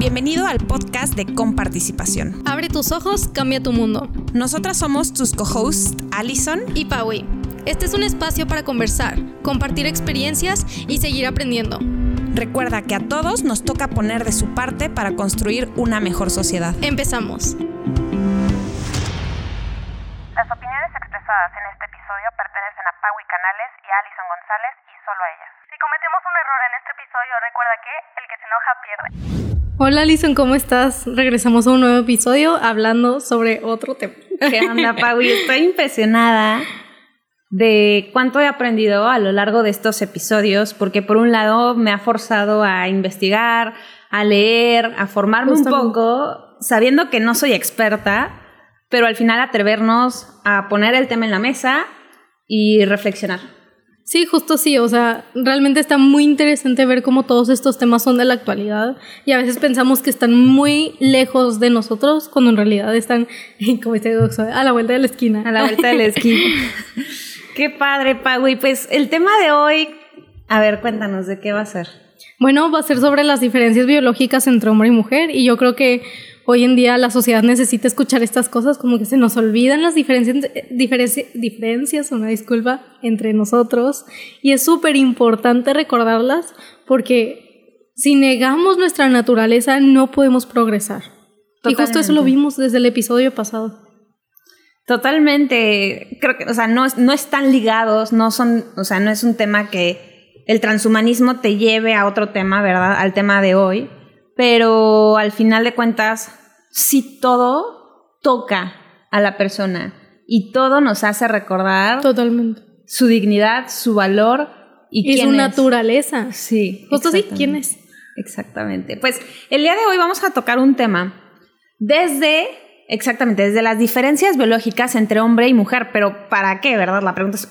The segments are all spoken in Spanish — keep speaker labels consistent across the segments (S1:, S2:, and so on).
S1: Bienvenido al podcast de Comparticipación.
S2: Abre tus ojos, cambia tu mundo.
S1: Nosotras somos tus co-hosts, Allison
S2: y Paui. Este es un espacio para conversar, compartir experiencias y seguir aprendiendo.
S1: Recuerda que a todos nos toca poner de su parte para construir una mejor sociedad.
S2: Empezamos.
S3: Las opiniones expresadas en este episodio pertenecen Paui Canales y a Alison González y solo a ellas. Si cometemos un error en este episodio, recuerda que el que se enoja pierde.
S2: Hola Alison, ¿cómo estás? Regresamos a un nuevo episodio hablando sobre otro tema.
S1: ¿Qué onda, Paui? Estoy impresionada de cuánto he aprendido a lo largo de estos episodios, porque por un lado me ha forzado a investigar, a leer, a formarme un poco, sabiendo que no soy experta, pero al final atrevernos a poner el tema en la mesa y reflexionar.
S2: Sí, justo sí, o sea, realmente está muy interesante ver cómo todos estos temas son de la actualidad y a veces pensamos que están muy lejos de nosotros cuando en realidad están, como este a la vuelta de la esquina.
S1: A la vuelta de la esquina. Qué padre, Pau. Y pues el tema de hoy, a ver, cuéntanos de qué va a ser.
S2: Bueno, va a ser sobre las diferencias biológicas entre hombre y mujer y yo creo que hoy en día la sociedad necesita escuchar estas cosas, como que se nos olvidan las diferencias, diferencias, una disculpa, entre nosotros y es súper importante recordarlas porque si negamos nuestra naturaleza no podemos progresar. Y justo eso lo vimos desde el episodio pasado.
S1: Totalmente, creo que, o sea, no, no están ligados, no son, o sea, no es un tema que el transhumanismo te lleve a otro tema, ¿verdad? Al tema de hoy, pero al final de cuentas, sí todo toca a la persona y todo nos hace recordar
S2: Totalmente.
S1: su dignidad, su valor y,
S2: su naturaleza.
S1: Sí.
S2: Justo sí, ¿quién es?
S1: Exactamente. Pues el día de hoy vamos a tocar un tema desde Exactamente, desde las diferencias biológicas entre hombre y mujer, pero ¿para qué, verdad? La pregunta es,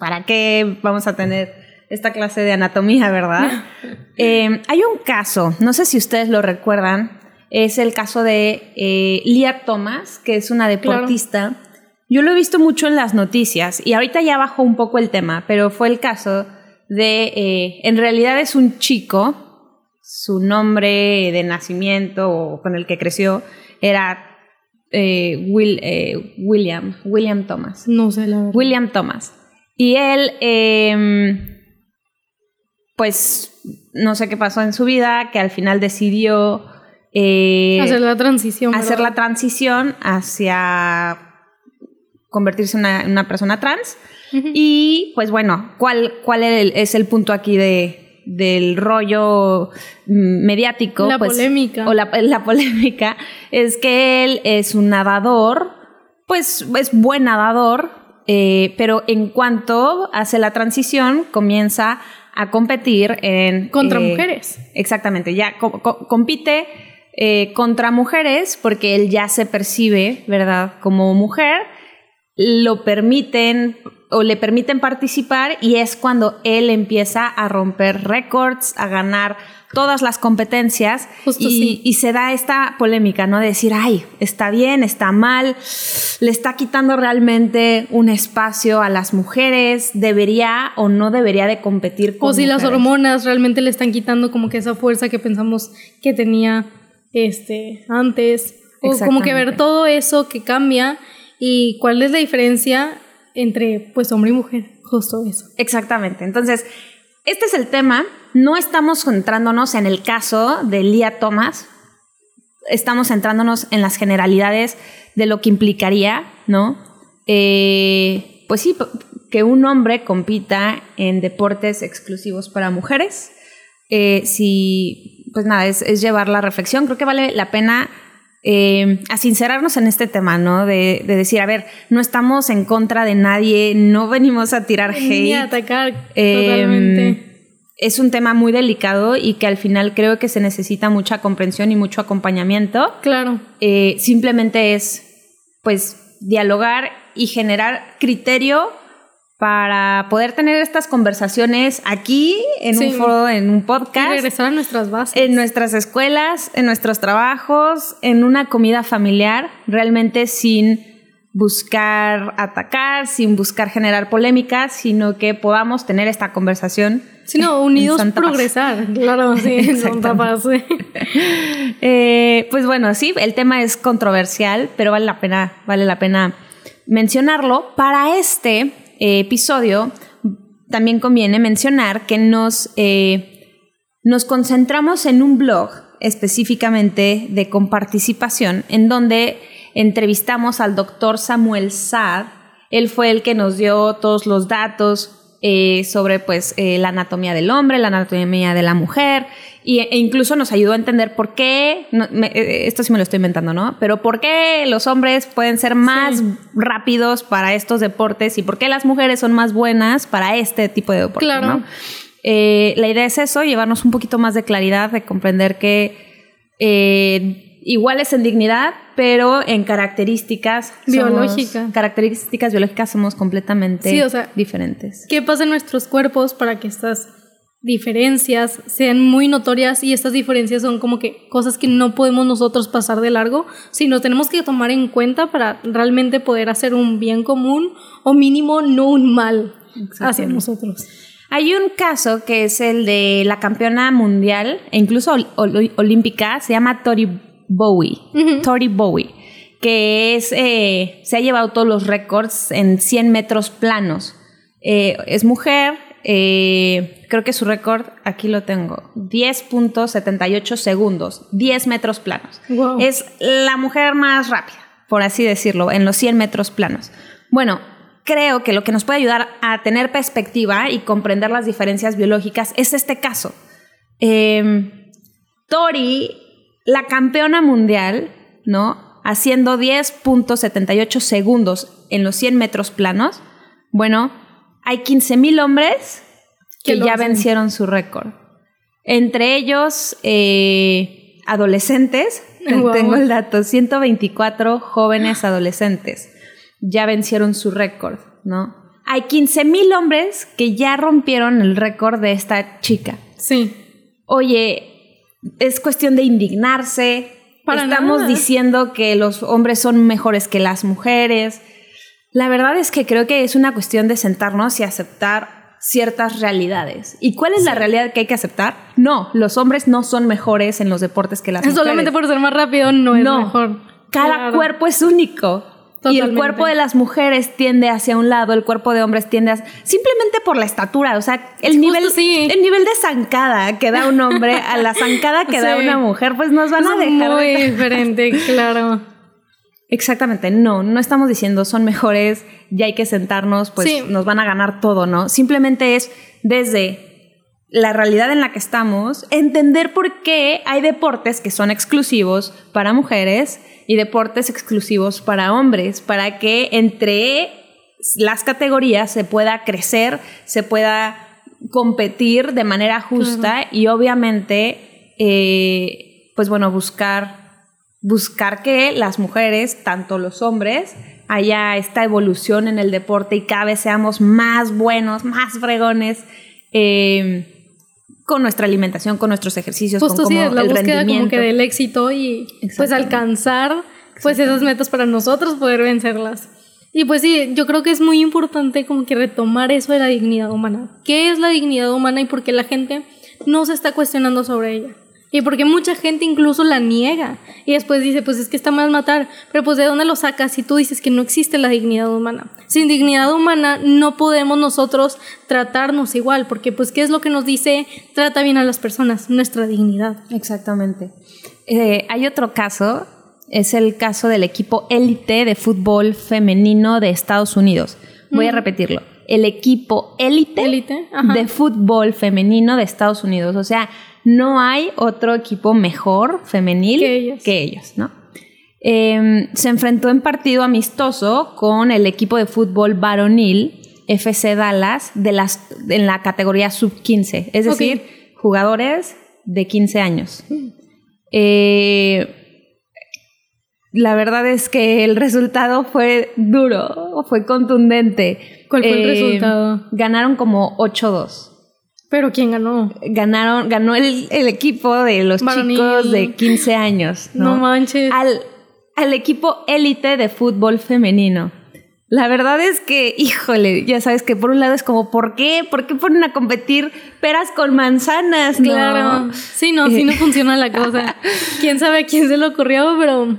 S1: ¿para qué vamos a tener esta clase de anatomía, verdad? Eh, hay un caso, no sé si ustedes lo recuerdan, es el caso de eh, Lia Thomas, que es una deportista. Yo lo he visto mucho en las noticias y ahorita ya bajó un poco el tema, pero fue el caso de, eh, en realidad es un chico, su nombre de nacimiento o con el que creció era eh, Will, eh, William, William Thomas.
S2: No sé la verdad.
S1: William Thomas. Y él, em, pues, no sé qué pasó en su vida, que al final decidió...
S2: Eh, hacer la transición.
S1: Hacer la transición hacia convertirse en una, persona trans. Y, pues bueno, ¿cuál, cuál es el punto aquí de, del rollo mediático.
S2: La pues, polémica.
S1: O la, polémica es que él es un nadador, pues es buen nadador, eh, pero en cuanto hace la transición, comienza a competir en...
S2: Contra eh, mujeres.
S1: Exactamente, ya compite eh, contra mujeres porque él ya se percibe, ¿verdad?, como mujer. Lo permiten o le permiten participar y es cuando él empieza a romper récords, a ganar todas las competencias y, se da esta polémica, ¿no? De decir, ay, está bien, está mal, le está quitando realmente un espacio a las mujeres, debería o no debería de competir con
S2: O si las hormonas realmente le están quitando como que esa fuerza que pensamos que tenía este antes. O como que ver todo eso que cambia y cuál es la diferencia entre pues hombre y mujer, justo eso.
S1: Exactamente. Entonces, este es el tema. No estamos centrándonos en el caso de Lía Thomas, estamos centrándonos en las generalidades de lo que implicaría, ¿no? Eh, pues sí, que un hombre compita en deportes exclusivos para mujeres. Eh, si, pues nada, es, es llevar la reflexión. Creo que vale la pena eh, a sincerarnos en este tema, ¿no? De, decir, a ver, no estamos en contra de nadie, no venimos a tirar hate.
S2: Ni a atacar eh, totalmente.
S1: Es un tema muy delicado y que al final creo que se necesita mucha comprensión y mucho acompañamiento.
S2: Claro.
S1: Eh, simplemente es, pues, dialogar y generar criterio para poder tener estas conversaciones aquí, en un foro, en un podcast. Y
S2: regresar a nuestras bases.
S1: En nuestras escuelas, en nuestros trabajos, en una comida familiar, realmente sin buscar atacar, sin buscar generar polémica, sino que podamos tener esta conversación.
S2: Sino unidos progresar, claro, sí, en Santa Paz.
S1: eh, pues bueno, sí, el tema es controversial, pero vale la pena, vale la pena mencionarlo. Para este episodio también conviene mencionar que nos, eh, nos concentramos en un blog específicamente de comparticipación, en donde entrevistamos al doctor Samuel Saad. Él fue el que nos dio todos los datos eh, sobre pues, eh, la anatomía del hombre, la anatomía de la mujer, y, e incluso nos ayudó a entender por qué, eh, esto sí me lo estoy inventando, ¿no? Pero por qué los hombres pueden ser más rápidos para estos deportes y por qué las mujeres son más buenas para este tipo de deportes, claro. la idea es eso, llevarnos un poquito más de claridad, de comprender que iguales en dignidad, pero en características
S2: biológicas.
S1: Características biológicas somos completamente diferentes.
S2: ¿Qué pasa en nuestros cuerpos para que estas diferencias sean muy notorias y estas diferencias son como que cosas que no podemos nosotros pasar de largo, sino tenemos que tomar en cuenta para realmente poder hacer un bien común o mínimo no un mal hacia nosotros.
S1: Hay un caso que es el de la campeona mundial e incluso olímpica, se llama Tori Bowie, Tori Bowie, que es, eh, se ha llevado todos los récords en 100 metros planos. Eh, es mujer, eh, creo que su récord, aquí lo tengo, 10.78 segundos, 10 metros planos. Es la mujer más rápida, por así decirlo, en los 100 metros planos. Bueno, creo que lo que nos puede ayudar a tener perspectiva y comprender las diferencias biológicas es este caso. Tori la campeona mundial, ¿no? Haciendo 10.78 segundos en los 100 metros planos. Bueno, hay 15.000 hombres que ya vencieron su récord. Entre ellos, eh, adolescentes. Tengo el dato, 124 jóvenes adolescentes ya vencieron su récord, ¿no? Hay 15.000 hombres que ya rompieron el récord de esta chica.
S2: Sí.
S1: Oye, es cuestión de indignarse. Estamos diciendo que los hombres son mejores que las mujeres. La verdad es que creo que es una cuestión de sentarnos y aceptar ciertas realidades. ¿Y cuál es la realidad que hay que aceptar? No, los hombres no son mejores en los deportes que las mujeres.
S2: Solamente por ser más rápido no es mejor.
S1: Cada cuerpo es único. Y el cuerpo de las mujeres tiende hacia un lado, el cuerpo de hombres tiende a... Simplemente por la estatura, o sea, el, nivel, el nivel de zancada que da un hombre a la zancada que da una mujer, pues nos van a dejar...
S2: Muy diferente, claro.
S1: Exactamente, no, no estamos diciendo son mejores, ya hay que sentarnos, pues nos van a ganar todo, ¿no? Simplemente es desde la realidad en la que estamos, entender por qué hay deportes que son exclusivos para mujeres y deportes exclusivos para hombres, para que entre las categorías se pueda crecer, se pueda competir de manera justa y obviamente, eh, pues bueno, buscar, buscar que las mujeres, tanto los hombres, haya esta evolución en el deporte y cada vez seamos más buenos, más fregones. Eh, con nuestra alimentación, con nuestros ejercicios, con como
S2: la
S1: el
S2: búsqueda
S1: rendimiento.
S2: como que del éxito y pues alcanzar pues esas metas para nosotros poder vencerlas. Y pues sí, yo creo que es muy importante como que retomar eso de la dignidad humana. ¿Qué es la dignidad humana y por qué la gente no se está cuestionando sobre ella? Y porque mucha gente incluso la niega. Y después dice, pues es que está mal matar. Pero pues ¿de dónde lo sacas si tú dices que no existe la dignidad humana? Sin dignidad humana no podemos nosotros tratarnos igual. Porque pues ¿qué es lo que nos dice? Trata bien a las personas, nuestra dignidad.
S1: Exactamente. Eh, hay otro caso, es el caso del equipo élite de fútbol femenino de Estados Unidos. Voy a repetirlo. El equipo élite de fútbol femenino de Estados Unidos. O sea, no hay otro equipo mejor femenil que ellos, ¿no? Em, se enfrentó en partido amistoso con el equipo de fútbol varonil FC Dallas de las, en la categoría sub-15, es decir, jugadores de 15 años. Eh, la verdad es que el resultado fue duro, fue contundente.
S2: ¿Cuál fue el eh, resultado?
S1: Ganaron como 8-2.
S2: ¿Pero quién ganó?
S1: Ganaron, ganó el, equipo de los chicos de 15 años.
S2: No, manches.
S1: Al, al equipo élite de fútbol femenino. La verdad es que, híjole, ya sabes que por un lado es como, ¿por qué? ¿Por qué ponen a competir peras con manzanas? No?
S2: Claro. Sí, no, sí no funciona la cosa. ¿Quién sabe a quién se le ocurrió? Pero...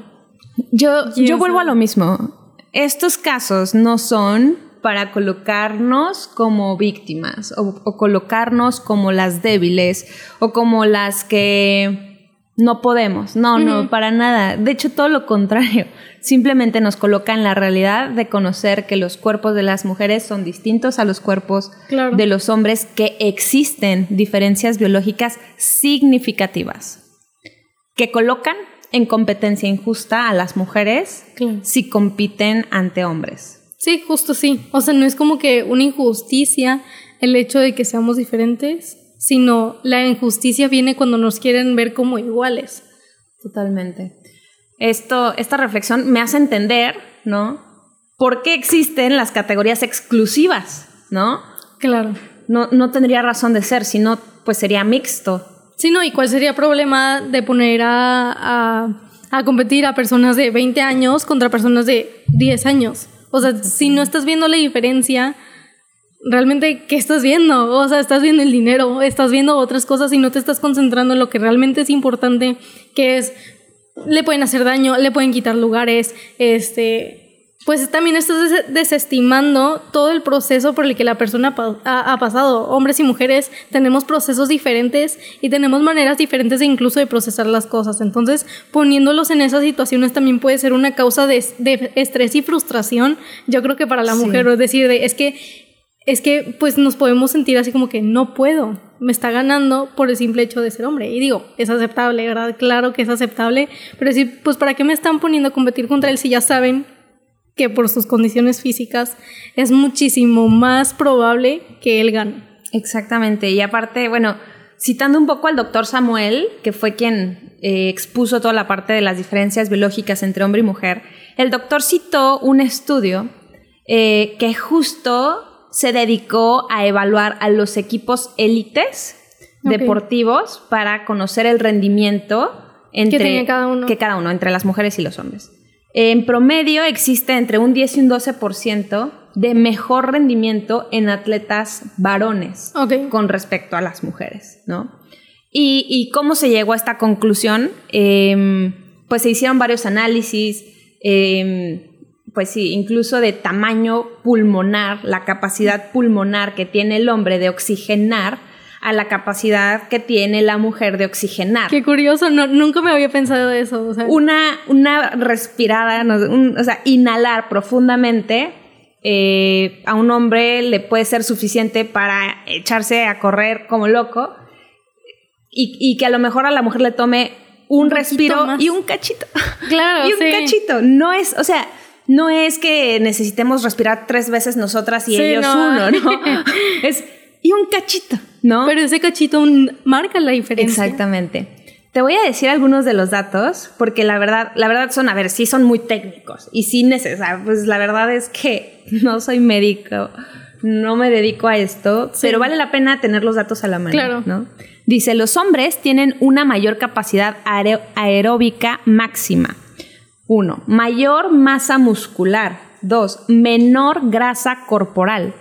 S1: Yo,
S2: ¿Quién
S1: yo vuelvo a lo mismo. Estos casos no son para colocarnos como víctimas o, o colocarnos como las débiles o como las que no podemos. No, no, para nada. De hecho, todo lo contrario. Simplemente nos coloca en la realidad de conocer que los cuerpos de las mujeres son distintos a los cuerpos
S2: Claro.
S1: de los hombres, que existen diferencias biológicas significativas que colocan en competencia injusta a las mujeres
S2: Claro.
S1: si compiten ante hombres.
S2: Sí, justo sí. O sea, no es como que una injusticia el hecho de que seamos diferentes, sino la injusticia viene cuando nos quieren ver como iguales.
S1: Totalmente. Esto, esta reflexión me hace entender, ¿no? ¿Por qué existen las categorías exclusivas, ¿no?
S2: Claro.
S1: No, no tendría razón de ser, sino pues sería mixto.
S2: Sí, no, ¿y cuál sería el problema de poner a, a, a competir a personas de 20 años contra personas de 10 años? O sea, si no estás viendo la diferencia, realmente, ¿qué estás viendo? O sea, estás viendo el dinero, estás viendo otras cosas y no te estás concentrando en lo que realmente es importante, que es, le pueden hacer daño, le pueden quitar lugares, este... Pues también estás des- desestimando todo el proceso por el que la persona pa- ha, ha pasado. Hombres y mujeres tenemos procesos diferentes y tenemos maneras diferentes de incluso de procesar las cosas. Entonces, poniéndolos en esas situaciones también puede ser una causa de, de estrés y frustración, yo creo que para la
S1: Sí.
S2: mujer, es decir, de, es que es que pues nos podemos sentir así como que no puedo, me está ganando por el simple hecho de ser hombre. Y digo, es aceptable, ¿verdad? Claro que es aceptable, pero decir, pues ¿para qué me están poniendo a competir contra él si ya saben que por sus condiciones físicas es muchísimo más probable que él gane?
S1: Exactamente. Y aparte, bueno, citando un poco al doctor Samuel, que fue quien eh, expuso toda la parte de las diferencias biológicas entre hombre y mujer, el doctor citó un estudio eh, que justo se dedicó a evaluar a los equipos élites deportivos para conocer el rendimiento entre
S2: tenía cada uno.
S1: que cada uno, entre las mujeres y los hombres. En promedio existe entre un 10 y un 12% de mejor rendimiento en atletas varones con respecto a las mujeres, ¿no? ¿Y, y cómo se llegó a esta conclusión? Em, pues se hicieron varios análisis, em, pues sí, incluso de tamaño pulmonar, la capacidad pulmonar que tiene el hombre de oxigenar a la capacidad que tiene la mujer de oxigenar
S2: Qué curioso, no, nunca me había pensado eso. O sea,
S1: una, una respirada, un- o sea, inhalar profundamente eh, a un hombre le puede ser suficiente para echarse a correr como loco y, y que a lo mejor a la mujer le tome un, respiro
S2: más.
S1: y un cachito.
S2: claro,
S1: y un
S2: sí.
S1: cachito. No es, o sea, no es que necesitemos respirar tres veces nosotras y
S2: Sí,
S1: ellos
S2: no.
S1: uno, ¿no? es y un cachito, ¿no?
S2: Pero ese cachito un- marca la diferencia.
S1: Exactamente. Te voy a decir algunos de los datos porque la verdad, la verdad son, a ver, sí son muy técnicos y sí necesarios. Pues la verdad es que no soy médico, no me dedico a esto,
S2: Sí.
S1: pero vale la pena tener los datos a la mano,
S2: Claro.
S1: ¿no? Dice, los hombres tienen una mayor capacidad aer- aeróbica máxima. Uno, mayor masa muscular. Dos, menor grasa corporal.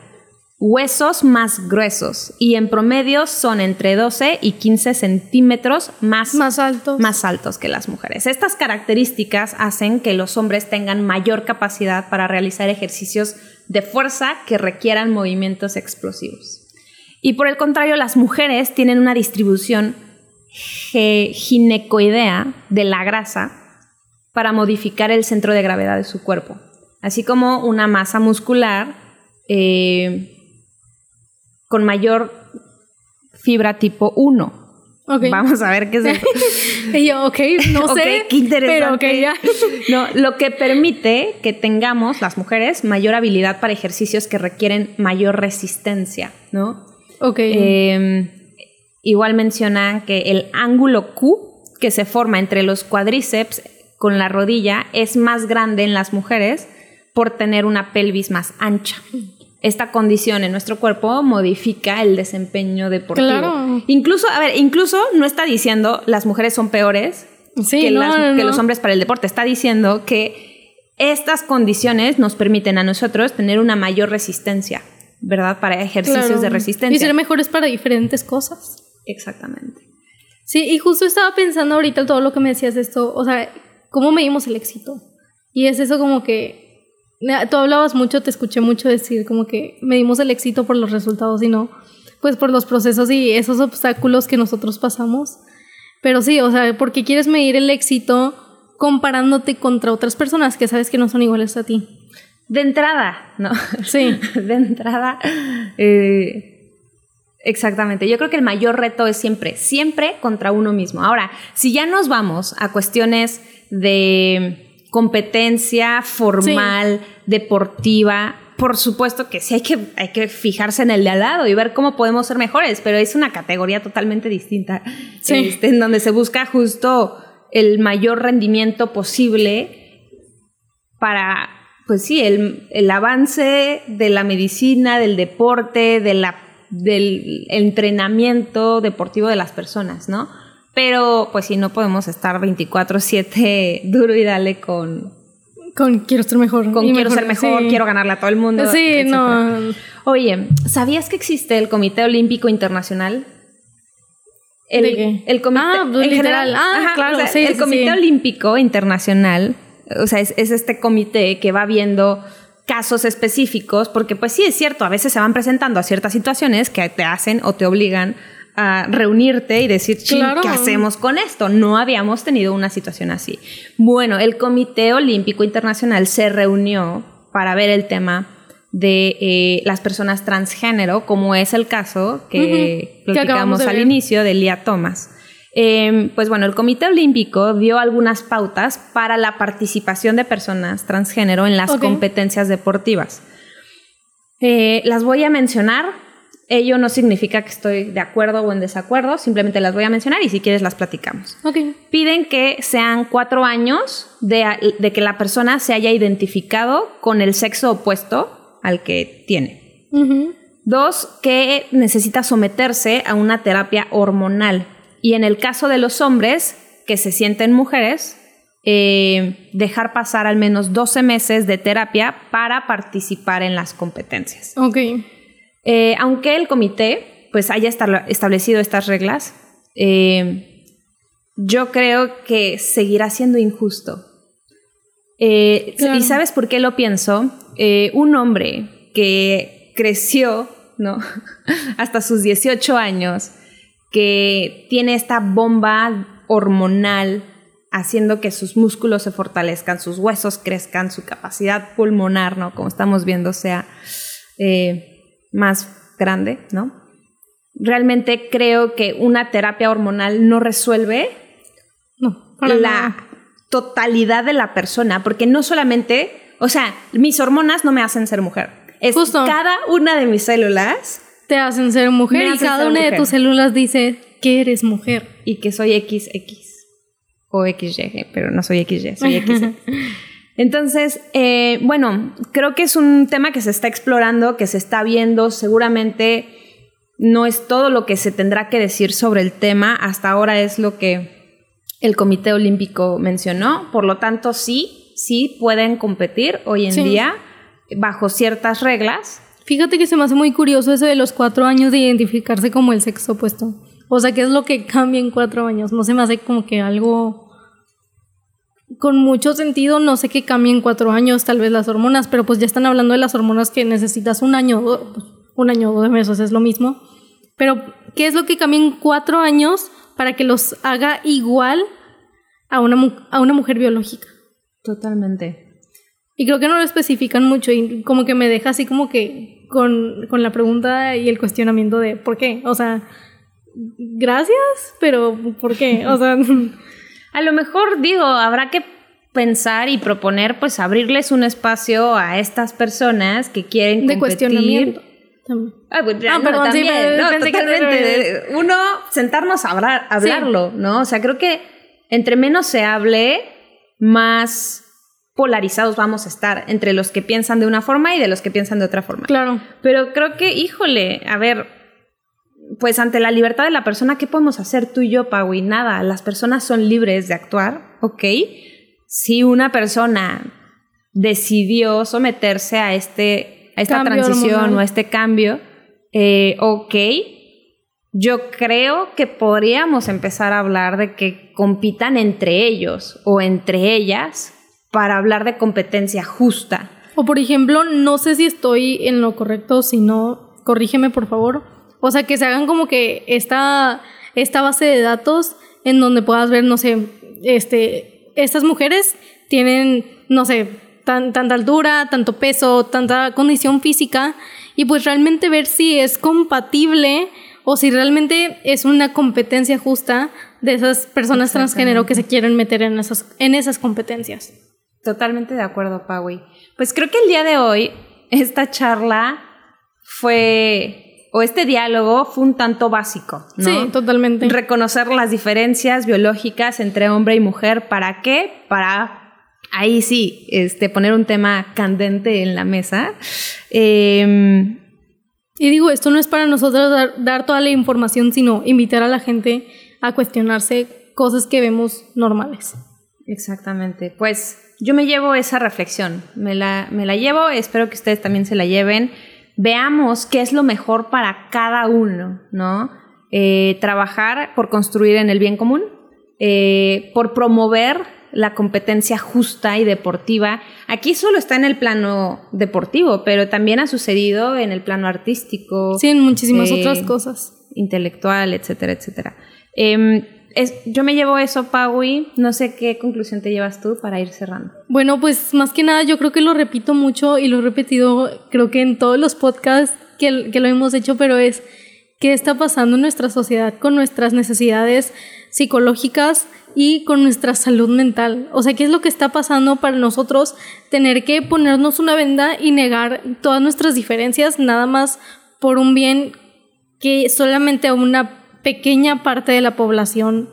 S1: Huesos más gruesos y en promedio son entre 12 y 15 centímetros más,
S2: Más altos.
S1: más altos que las mujeres. Estas características hacen que los hombres tengan mayor capacidad para realizar ejercicios de fuerza que requieran movimientos explosivos. Y por el contrario, las mujeres tienen una distribución ginecoidea de la grasa para modificar el centro de gravedad de su cuerpo, así como una masa muscular eh, con mayor fibra tipo 1.
S2: Ok.
S1: Vamos a ver qué es eso.
S2: Y yo, ok, no sé.
S1: qué interesante.
S2: Pero ok, ya.
S1: No, lo que permite que tengamos, las mujeres, mayor habilidad para ejercicios que requieren mayor resistencia, ¿no?
S2: Ok.
S1: Eh, igual mencionan que el ángulo Q que se forma entre los cuádriceps con la rodilla es más grande en las mujeres por tener una pelvis más ancha. Esta condición en nuestro cuerpo modifica el desempeño deportivo.
S2: Claro.
S1: Incluso, a ver, incluso no está diciendo las mujeres son peores
S2: Sí,
S1: que,
S2: no,
S1: las-
S2: no,
S1: que
S2: no.
S1: los hombres para el deporte. Está diciendo que estas condiciones nos permiten a nosotros tener una mayor resistencia, ¿verdad? Para ejercicios
S2: Claro.
S1: de
S2: Y
S1: resistencia.
S2: ser mejores para diferentes cosas.
S1: Exactamente.
S2: Sí, y justo estaba pensando ahorita todo lo que me decías de esto, o sea, ¿cómo medimos el éxito? Y es eso como que, tú hablabas mucho, te escuché mucho decir como que medimos el éxito por los resultados y no, pues por los procesos y esos obstáculos que nosotros pasamos. Pero sí, o sea, porque quieres medir el éxito comparándote contra otras personas que sabes que no son iguales a ti.
S1: De entrada, ¿no?
S2: Sí.
S1: De entrada. eh, exactamente. Yo creo que el mayor reto es siempre, siempre contra uno mismo. Ahora, si ya nos vamos a cuestiones de competencia formal, deportiva, por supuesto que sí hay que, hay que fijarse en el de al lado y ver cómo podemos ser mejores, pero es una categoría totalmente distinta,
S2: Sí.
S1: este, en donde se busca justo el mayor rendimiento posible para, pues sí, el, el avance de la medicina, del deporte, de la, del entrenamiento deportivo de las personas, ¿no? Pero pues sí, no podemos estar 24/7 duro y dale con,
S2: Con quiero ser mejor.
S1: con quiero ser mejor,
S2: sí.
S1: quiero ganarle a todo el mundo.
S2: Sí, no.
S1: Oye, ¿sabías que existe el Comité Olímpico Internacional? El,
S2: ¿De qué?
S1: el comité,
S2: Ah, pues,
S1: en
S2: literal.
S1: general,
S2: Ah, claro, sí,
S1: El Comité
S2: sí.
S1: Olímpico Internacional, o sea, es, es este comité que va viendo casos específicos, porque pues sí es cierto, a veces se van presentando a ciertas situaciones que te hacen o te obligan a reunirte y decir, "Chin,
S2: Claro.
S1: ¿qué hacemos con esto? No habíamos tenido una situación así. Bueno, el Comité Olímpico Internacional se reunió para ver el tema de eh, las personas transgénero, como es el caso que
S2: acabamos
S1: platicamos al
S2: ver.
S1: inicio de Lía Thomas. Eh, pues bueno, el Comité Olímpico dio algunas pautas para la participación de personas transgénero en las competencias deportivas. Eh, las voy a mencionar. Ello no significa que estoy de acuerdo o en desacuerdo, simplemente las voy a mencionar y si quieres las platicamos.
S2: Ok.
S1: Piden que sean cuatro años de, de que la persona se haya identificado con el sexo opuesto al que tiene. Dos, que necesita someterse a una terapia hormonal. Y en el caso de los hombres que se sienten mujeres, eh, dejar pasar al menos 12 meses de terapia para participar en las competencias.
S2: Ok.
S1: Eh, aunque el comité pues haya establecido estas reglas, eh, yo creo que seguirá siendo injusto. Eh,
S2: Claro.
S1: ¿Y sabes por qué lo pienso? Un hombre que creció, ¿no? Hasta sus 18 años, que tiene esta bomba hormonal haciendo que sus músculos se fortalezcan, sus huesos crezcan, su capacidad pulmonar, ¿no? Como estamos viendo, sea eh, más grande, ¿no? Realmente creo que una terapia hormonal no resuelve
S2: No,
S1: la
S2: nada.
S1: totalidad de la persona, porque no solamente, o sea, mis hormonas no me hacen ser mujer. Es
S2: Justo.
S1: cada una de mis células
S2: te hacen ser mujer y cada una de tus células dice que eres mujer.
S1: y que soy XX o XY, pero no soy XY, soy XY. Entonces, eh, bueno, creo que es un tema que se está explorando, que se está viendo, seguramente no es todo lo que se tendrá que decir sobre el tema, hasta ahora es lo que el Comité Olímpico mencionó, por lo tanto sí, sí pueden competir hoy en
S2: Sí.
S1: día bajo ciertas reglas.
S2: Fíjate que se me hace muy curioso eso de los cuatro años de identificarse como el sexo opuesto. O sea, ¿qué es lo que cambia en cuatro años? No se me hace como que algo con mucho sentido. No sé qué cambia en cuatro años, tal vez las hormonas, pero pues ya están hablando de las hormonas que necesitas un año, un año o dos meses, es lo mismo. Pero, ¿qué es lo que cambia en cuatro años para que los haga igual a una, a una mujer biológica?
S1: Totalmente.
S2: Y creo que no lo especifican mucho y como que me deja así como que con, con la pregunta y el cuestionamiento de ¿por qué? O sea, gracias, pero ¿por qué? O sea,
S1: A lo mejor, digo, habrá que pensar y proponer, pues, abrirles un espacio a estas personas que quieren
S2: de
S1: competir.
S2: cuestionamiento. también.
S1: Ah, pues,
S2: Ah,
S1: no,
S2: perdón,
S1: también, no,
S2: pensé
S1: totalmente.
S2: te-
S1: Uno, sentarnos a hablar, hablarlo, ¿no? O sea, creo que entre menos se hable, más polarizados vamos a estar entre los que piensan de una forma y de los que piensan de otra forma.
S2: Claro.
S1: Pero creo que, híjole, a ver, pues ante la libertad de la persona, ¿qué podemos hacer tú y yo, Pau? Y nada, las personas son libres de actuar, ¿ok? Si una persona decidió someterse a, este, a esta
S2: Cambio
S1: transición
S2: hormonal.
S1: o a este cambio, eh, ok, yo creo que podríamos empezar a hablar de que compitan entre ellos o entre ellas para hablar de competencia justa.
S2: O por ejemplo, no sé si estoy en lo correcto, si no, corrígeme por favor. O sea, que se hagan como que esta, esta base de datos en donde puedas ver, no sé, este, estas mujeres tienen, no sé, tan, tanta altura, tanto peso, tanta condición física, y pues realmente ver si es compatible o si realmente es una competencia justa de esas personas transgénero que se quieren meter en esas, en esas competencias.
S1: Totalmente de acuerdo, Paui. Pues creo que el día de hoy esta charla fue, o este diálogo fue un tanto básico, ¿no?
S2: Sí, totalmente.
S1: Reconocer las diferencias biológicas entre hombre y mujer. ¿Para qué? Para, ahí sí, este, poner un tema candente en la mesa. Eh,
S2: Y digo, esto no es para nosotros dar, dar toda la información, sino invitar a la gente a cuestionarse cosas que vemos normales.
S1: Exactamente. Pues yo me llevo esa reflexión, me la, me la llevo, espero que ustedes también se la lleven. Veamos qué es lo mejor para cada uno, ¿no? Eh, trabajar por construir en el bien común, eh, por promover la competencia justa y deportiva. Aquí solo está en el plano deportivo, pero también ha sucedido en el plano artístico.
S2: Sí, en muchísimas
S1: eh,
S2: otras cosas.
S1: intelectual, etcétera, etcétera. Em, es- yo me llevo eso, Paui. No sé qué conclusión te llevas tú para ir cerrando.
S2: Bueno, pues más que nada yo creo que lo repito mucho y lo he repetido creo que en todos los podcasts que, que lo hemos hecho, pero es qué está pasando en nuestra sociedad con nuestras necesidades psicológicas y con nuestra salud mental. O sea, qué es lo que está pasando para nosotros tener que ponernos una venda y negar todas nuestras diferencias nada más por un bien que solamente a una pequeña parte de la población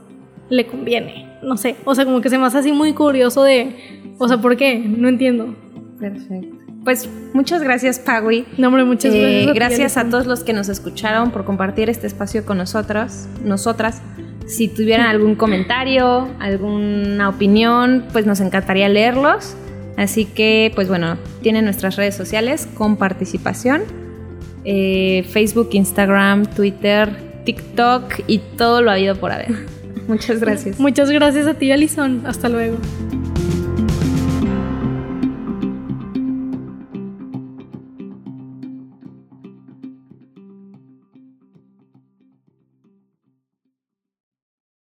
S2: le conviene. No sé, o sea, como que se me hace así muy curioso de, o sea, ¿por qué? No entiendo.
S1: Perfecto. Pues muchas gracias, Paui.
S2: No, hombre, muchas
S1: Eh,
S2: gracias. a ti,
S1: gracias a todos los que nos escucharon por compartir este espacio con nosotros, nosotras. Si tuvieran algún comentario, alguna opinión, pues nos encantaría leerlos. Así que, pues bueno, tienen nuestras redes sociales con participación. Eh, Facebook, Instagram, Twitter, TikTok y todo lo habido por haber. Muchas gracias.
S2: Muchas gracias a ti, Alison. Hasta luego.